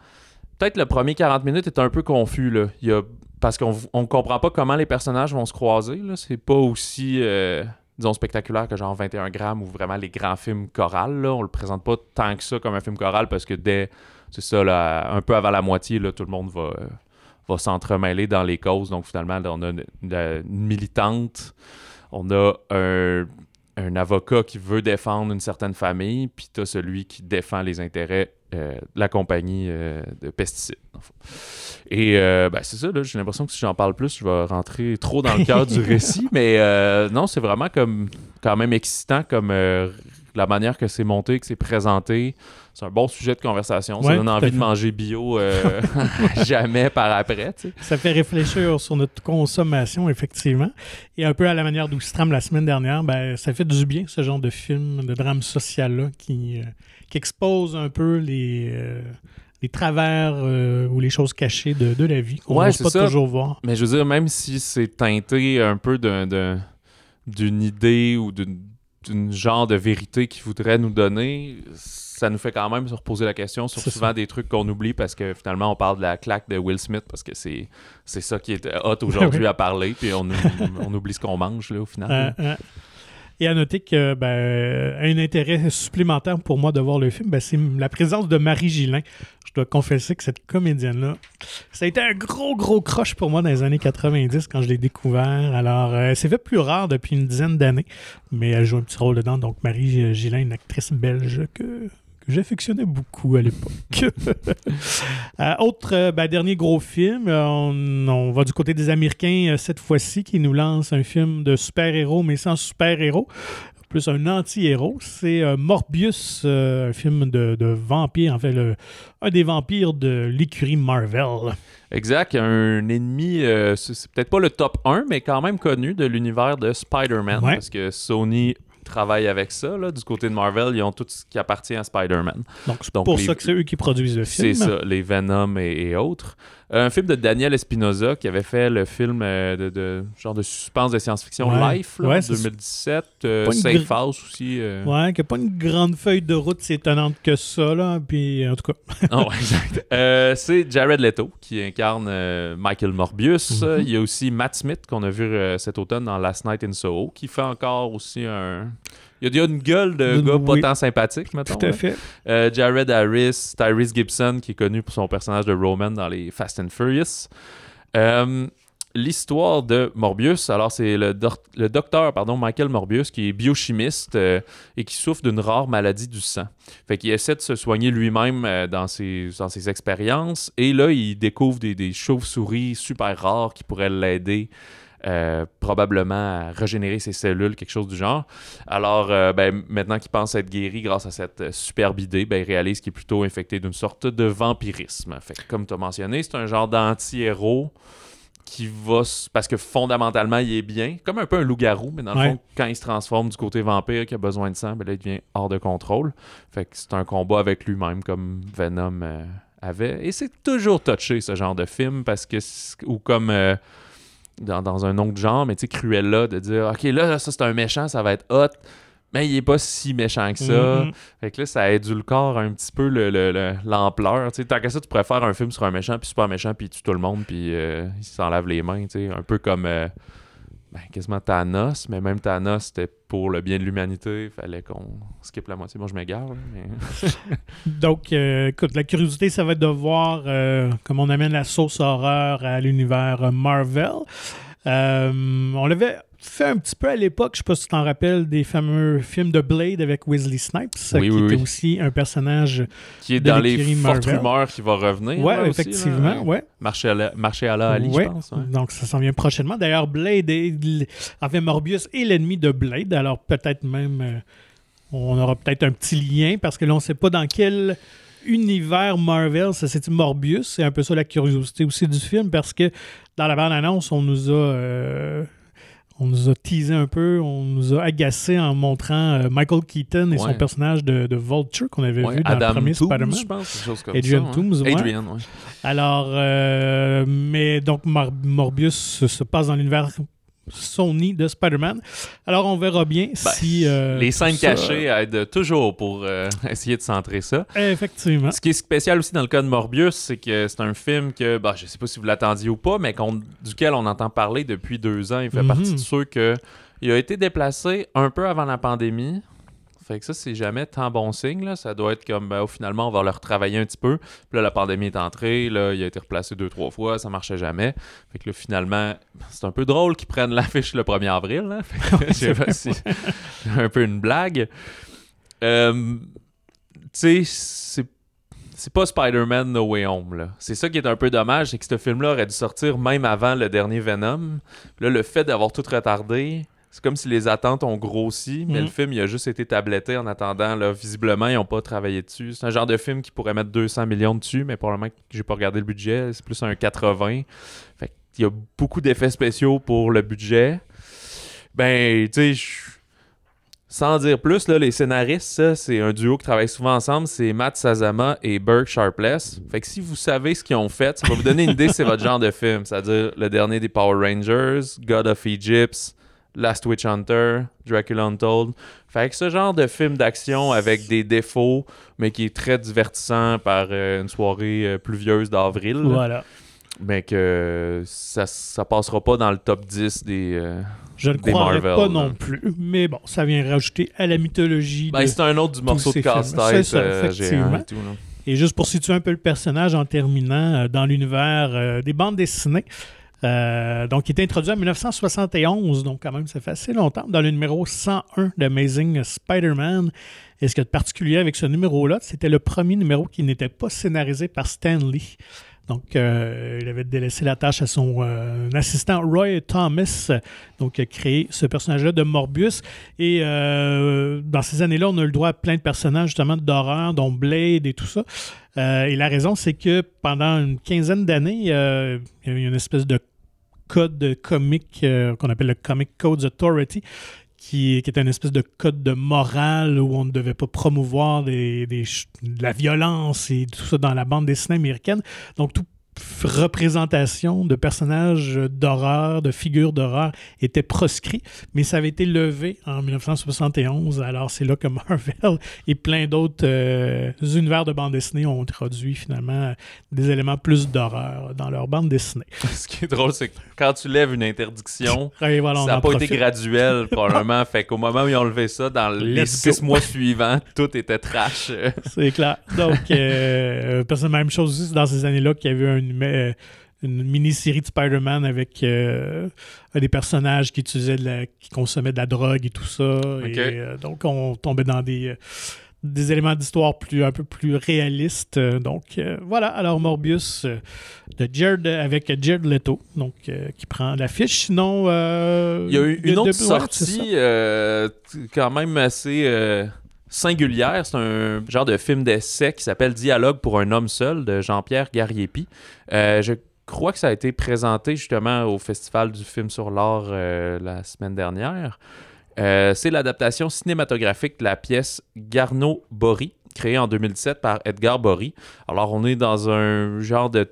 Peut-être le premier 40 minutes est un peu confus. Là. Il y a... Parce qu'on ne comprend pas comment les personnages vont se croiser. Là. C'est pas aussi, euh, disons, spectaculaire que genre 21 grammes ou vraiment les grands films chorales. Là. On le présente pas tant que ça comme un film choral parce que dès, c'est ça, là, un peu avant la moitié, là, tout le monde va, va s'entremêler dans les causes. Donc finalement, on a une militante, on a un, avocat qui veut défendre une certaine famille, puis tu as celui qui défend les intérêts euh, la compagnie euh, de pesticides. Et euh, ben, c'est ça, là, j'ai l'impression que si j'en parle plus, je vais rentrer trop dans le cœur du récit, mais euh, non, c'est vraiment comme quand même excitant comme la manière que c'est monté, que c'est présenté. C'est un bon sujet de conversation. Ça Ouais, donne tout à envie de manger bio jamais par après. tu sais. Ça fait réfléchir sur notre consommation, effectivement. Et un peu à la manière d'Oustram la semaine dernière, ben, ça fait du bien, ce genre de film, de drame social-là, qui, qui expose un peu les, euh, les travers euh, ou les choses cachées de, de la vie qu'on Ouais, n'ose pas ça. toujours voir. Mais je veux dire, même si c'est teinté un peu d'un- d'un- d'une idée ou d'une genre de vérité qu'il voudrait nous donner, ça nous fait quand même se reposer la question sur souvent ça. des trucs qu'on oublie parce que finalement on parle de la claque de Will Smith parce que c'est c'est ça qui est hot aujourd'hui Oui. à parler puis on, on oublie ce qu'on mange là au final. Euh, euh, et à noter que ben, un intérêt supplémentaire pour moi de voir le film, ben, c'est la présence de Marie Gillin. Je dois confesser que cette comédienne-là, ça a été un gros, gros croche pour moi dans les années 90 quand je l'ai découvert. Alors, euh, c'est fait plus rare depuis une dizaine d'années, mais elle joue un petit rôle dedans. Donc, Marie Gillin, une actrice belge que, que j'affectionnais beaucoup à l'époque. Euh, autre, euh, ben, dernier gros film, euh, on, on va du côté des Américains cette fois-ci qui nous lance un film de super-héros, mais sans super-héros, plus un anti-héros. C'est euh, Morbius, euh, un film de, de vampire, en fait, le- un des vampires de l'écurie Marvel. Exact, un ennemi, euh, c'est c'est peut-être pas le top 1, mais quand même connu de l'univers de Spider-Man. Ouais. Parce que Sony travaille avec ça. Là. Du côté de Marvel, ils ont tout ce qui appartient à Spider-Man. Donc, c'est pour les- ça que c'est eux qui produisent le film. C'est ça, les Venom et, et autres. Un film de Daniel Espinosa qui avait fait le film euh, de, de- genre de suspense de science-fiction Ouais. Life là, Ouais, en c'est ça. 2017. euh, Safe gr- House aussi. euh. Ouais, qui n'a pas une grande feuille de route si étonnante que ça, là. Puis, en tout cas, Ah exact. Euh, c'est Jared Leto qui incarne euh, Michael Morbius. Mhm. Il y a aussi Matt Smith qu'on a vu cet automne dans Last Night in Soho qui fait encore aussi un. Il y a, une gueule de Oui. gars pas tant sympathique, mettons. tout à fait. Euh, Jared Harris, Tyrese Gibson, qui est connu pour son personnage de Roman dans les Fast and Furious. Euh, L'histoire de Morbius, alors c'est le, doc- le docteur pardon, Michael Morbius qui est biochimiste euh, et qui souffre d'une rare maladie du sang. Fait qu'il essaie de se soigner lui-même euh, dans, ses, dans ses expériences et là il découvre des, des chauves-souris super rares qui pourraient l'aider euh, probablement à régénérer ses cellules, quelque chose du genre. Alors, euh, ben, maintenant qu'il pense être guéri grâce à cette euh, superbe idée, ben, il réalise qu'il est plutôt infecté d'une sorte de vampirisme. Fait que, comme tu as mentionné, c'est un genre d'anti-héros qui va... s- Parce que fondamentalement, il est bien. Comme un peu un loup-garou, mais dans le Ouais. fond, quand il se transforme du côté vampire, qui a besoin de sang, ben là, il devient hors de contrôle. Fait que c'est un combat avec lui-même, comme Venom euh, avait. Et c'est toujours touché, ce genre de film, parce que... Ou comme... euh, dans, dans un autre genre, mais tu sais, Cruella, de dire, OK, là, ça, c'est un méchant, ça va être hot, mais il est pas si méchant que ça. Mhm. Fait que là, ça édulcore un petit peu le- le- le- l'ampleur. tu sais. Tant qu'à ça, tu pourrais faire un film sur un méchant, puis super méchant, puis il tue tout le monde, puis euh, il s'enlève les mains, tu sais. Un peu comme euh, ben, quasiment Thanos, mais même Thanos, c'était pour le bien de l'humanité. Il fallait qu'on skip la moitié. Moi, je m'égare. Donc, euh, écoute, la curiosité, ça va être de voir euh, comment on amène la sauce horreur à l'univers Marvel. Euh, on l'avait fait un petit peu à l'époque, je sais pas si tu t'en rappelles, des fameux films de Blade avec Wesley Snipes, Oui, qui oui, était oui. aussi un personnage. Qui est de dans les fortes Marvel. rumeurs qui va revenir. Aussi, effectivement, ouais. Marché à la, marché à la Ali, Ouais. je pense. ouais. Donc, ça s'en vient prochainement. D'ailleurs, Blade est. Enfin, Morbius est l'ennemi de Blade. Alors, peut-être même. euh, on aura peut-être un petit lien parce que là, on ne sait pas dans quel univers Marvel ça c'est Morbius. C'est un peu ça la curiosité aussi du film parce que dans la bande-annonce, on nous a. euh, on nous a teasé un peu, on nous a agacé en montrant euh, Michael Keaton et son personnage de, de Vulture qu'on avait Ouais, vu dans Adam le premier Spider-Man. je pense, quelque chose comme Adrian ça. Toomes, ouais. Adrian. Alors, euh, mais donc Mor- Morbius se passe dans l'univers Sony de Spider-Man. Alors, on verra bien si. euh, Ben, Les scènes ça- cachées aident toujours pour euh, essayer de centrer ça. Effectivement. Ce qui est spécial aussi dans le cas de Morbius, c'est que c'est un film que, bah, je sais pas si vous l'attendiez ou pas, mais qu'on- duquel on entend parler depuis deux ans. Il fait Mhm. partie de ceux que il a été déplacé un peu avant la pandémie. Fait que ça, c'est jamais tant bon signe. Là. Ça doit être comme, ben, oh, finalement, on va le retravailler un petit peu. Puis là, la pandémie est entrée. Là, il a été replacé deux, trois fois. Ça marchait jamais. Fait que là, finalement, c'est un peu drôle qu'ils prennent l'affiche le 1er avril. Là. Fait que, je sais pas si c'est un peu une blague. Euh, tu sais, c'est c'est pas Spider-Man No Way Home. là. C'est ça qui est un peu dommage, c'est que ce film-là aurait dû sortir même avant le dernier Venom. Là, le fait d'avoir tout retardé, c'est comme si les attentes ont grossi, mais le film, il a juste été tabletté en attendant. Là, visiblement, ils n'ont pas travaillé dessus. C'est un genre de film qui pourrait mettre 200 millions dessus, mais probablement que j'ai pas regardé le budget. C'est plus un 80. Fait qu'il y a beaucoup d'effets spéciaux pour le budget. Ben, tu sais, sans dire plus, là, les scénaristes, c'est un duo qui travaille souvent ensemble. C'est Matt Sazama et Burke Sharpless. Fait que si vous savez ce qu'ils ont fait, ça va vous donner une idée, c'est votre genre de film. C'est-à-dire le dernier des Power Rangers, God of Egypt, Last Witch Hunter, Dracula Untold. Fait que ce genre de film d'action avec des défauts, mais qui est très divertissant par euh, une soirée euh, pluvieuse d'avril. là. Voilà. Mais que ça, ça passera pas dans le top 10 des. euh, Je ne croirais Marvel, pas là. non plus. Mais bon, ça vient rajouter à la mythologie. Ben, c'est un autre du morceau de casse-tête ça, euh, effectivement. géant et tout. là. Et juste pour situer un peu le personnage en terminant, dans l'univers des bandes dessinées, euh, donc, il est introduit en 1971, donc quand même, ça fait assez longtemps, dans le numéro 101 d'Amazing Spider-Man. Et ce a de particulier avec ce numéro-là, c'était le premier numéro qui n'était pas scénarisé par Stan Lee. Donc, euh, il avait délaissé la tâche à son euh, assistant Roy Thomas, donc qui a créé ce personnage-là de Morbius. Et euh, dans ces années-là, on a eu le droit à plein de personnages justement d'horreur, dont Blade et tout ça. Euh, et la raison, c'est que pendant une quinzaine d'années, euh, il y a eu une espèce de code de comic euh, qu'on appelle le Comic Codes Authority, qui, qui est une espèce de code de morale où on ne devait pas promouvoir de la violence et tout ça dans la bande dessinée américaine. Donc, toute f- représentation de personnages d'horreur, de figures d'horreur était proscrit, mais ça avait été levé en 1971. Alors, c'est là que Marvel et plein d'autres euh, univers de bande dessinée ont introduit finalement des éléments plus d'horreur dans leur bande dessinée. Ce qui est drôle, c'est que quand tu lèves une interdiction, voilà, ça n'a pas profite. été graduel, probablement. fait qu'au moment où ils ont levé ça, dans les Let's six go. mois suivants, tout était trash. C'est clair. Donc, euh, parce que même chose aussi, dans ces années-là qu'il y avait un une mini-série de Spider-Man avec euh, des personnages qui utilisaient de la- qui consommaient de la drogue et tout ça. Et, euh, donc, on tombait dans des, euh, des éléments d'histoire plus, un peu plus réalistes. Donc, euh, voilà. Alors, Morbius de Jared, avec Jared Leto, donc, qui prend l'affiche. Sinon, Il y a eu une autre de- sortie quand même assez singulière. C'est un genre de film d'essai qui s'appelle Dialogue pour un homme seul de Jean-Pierre Gariepi. Euh, je crois que ça a été présenté justement au Festival du film sur l'art euh, la semaine dernière. Euh, c'est l'adaptation cinématographique de la pièce Garneau Bory, créée en 2017 par Edgar Bory. Alors, on est dans un genre de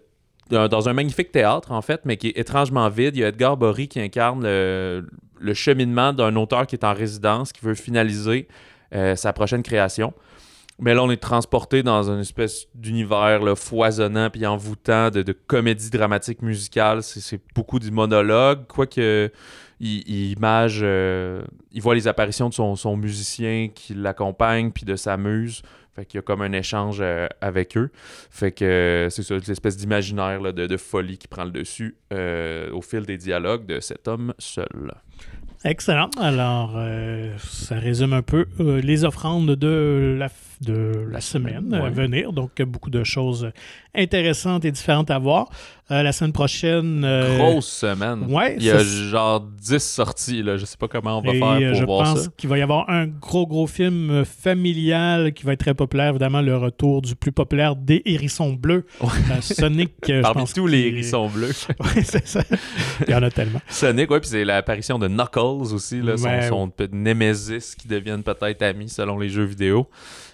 dans un magnifique théâtre, en fait, mais qui est étrangement vide. Il y a Edgar Bory qui incarne le cheminement d'un auteur qui est en résidence, qui veut finaliser euh, sa prochaine création. Mais là, on est transporté dans une espèce d'univers foisonnant puis envoûtant de, de comédie dramatique musicale. C'est, beaucoup du monologue, quoique il, il image, euh, il voit les apparitions de son, musicien qui l'accompagne puis de sa muse. Fait qu'il y a comme un échange euh, avec eux. Fait que c'est ça, une espèce d'imaginaire de, folie qui prend le dessus au fil des dialogues de cet homme seul. Excellent. Alors, euh, ça résume un peu euh, les offrandes de la, de la semaine, à venir. Donc, beaucoup de choses intéressantes et différentes à voir. Euh, la semaine prochaine. euh, Grosse semaine. ouais, Il y a ça, genre 10 sorties. Là. Je sais pas comment on va Et faire euh, pour je voir pense ça. qu'il va y avoir un gros, gros film familial qui va être très populaire. Évidemment, le retour du plus populaire des hérissons bleus. Ouais. Euh, Sonic, je Parmi pense tous les hérissons bleus. Ouais, c'est ça. Il y en a tellement. Sonic, ouais, puis c'est l'apparition de Knuckles aussi, là, son, Ouais. son Nemesis qui deviennent peut-être amis selon les jeux vidéo.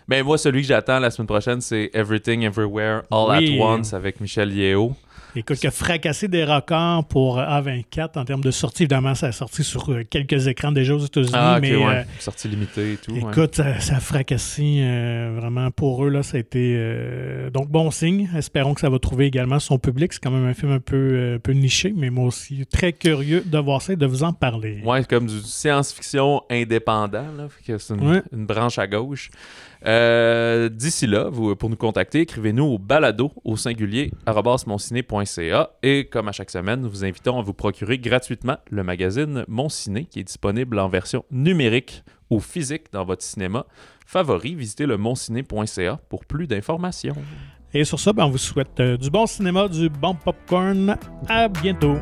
Mais moi, celui que j'attends la semaine prochaine, c'est Everything Everywhere All Oui. at Once avec Michel Yeo. Écoute, qui a fracassé des records pour euh, A24 en termes de sortie. Évidemment, ça a sorti sur euh, quelques écrans déjà aux États-Unis, Ah, mais ouais. euh, Sortie limitée et tout. ouais. écoute, ça, ça a fracassé euh, vraiment pour eux. Là, ça a été euh, donc bon signe. Espérons que ça va trouver également son public. C'est quand même un film un peu, un peu niché, mais moi aussi très curieux de voir ça et de vous en parler. Ouais, comme du science-fiction indépendant, là, fait que c'est une, Ouais. une branche à gauche. Euh, D'ici là, pour nous contacter, écrivez-nous au balado au singulier arobasmonciné.ca et comme à chaque semaine, nous vous invitons à vous procurer gratuitement le magazine Mon Ciné qui est disponible en version numérique ou physique dans votre cinéma favori. Visitez le monciné.ca pour plus d'informations. Et sur ça, ben, on vous souhaite euh, du bon cinéma, du bon popcorn. À bientôt.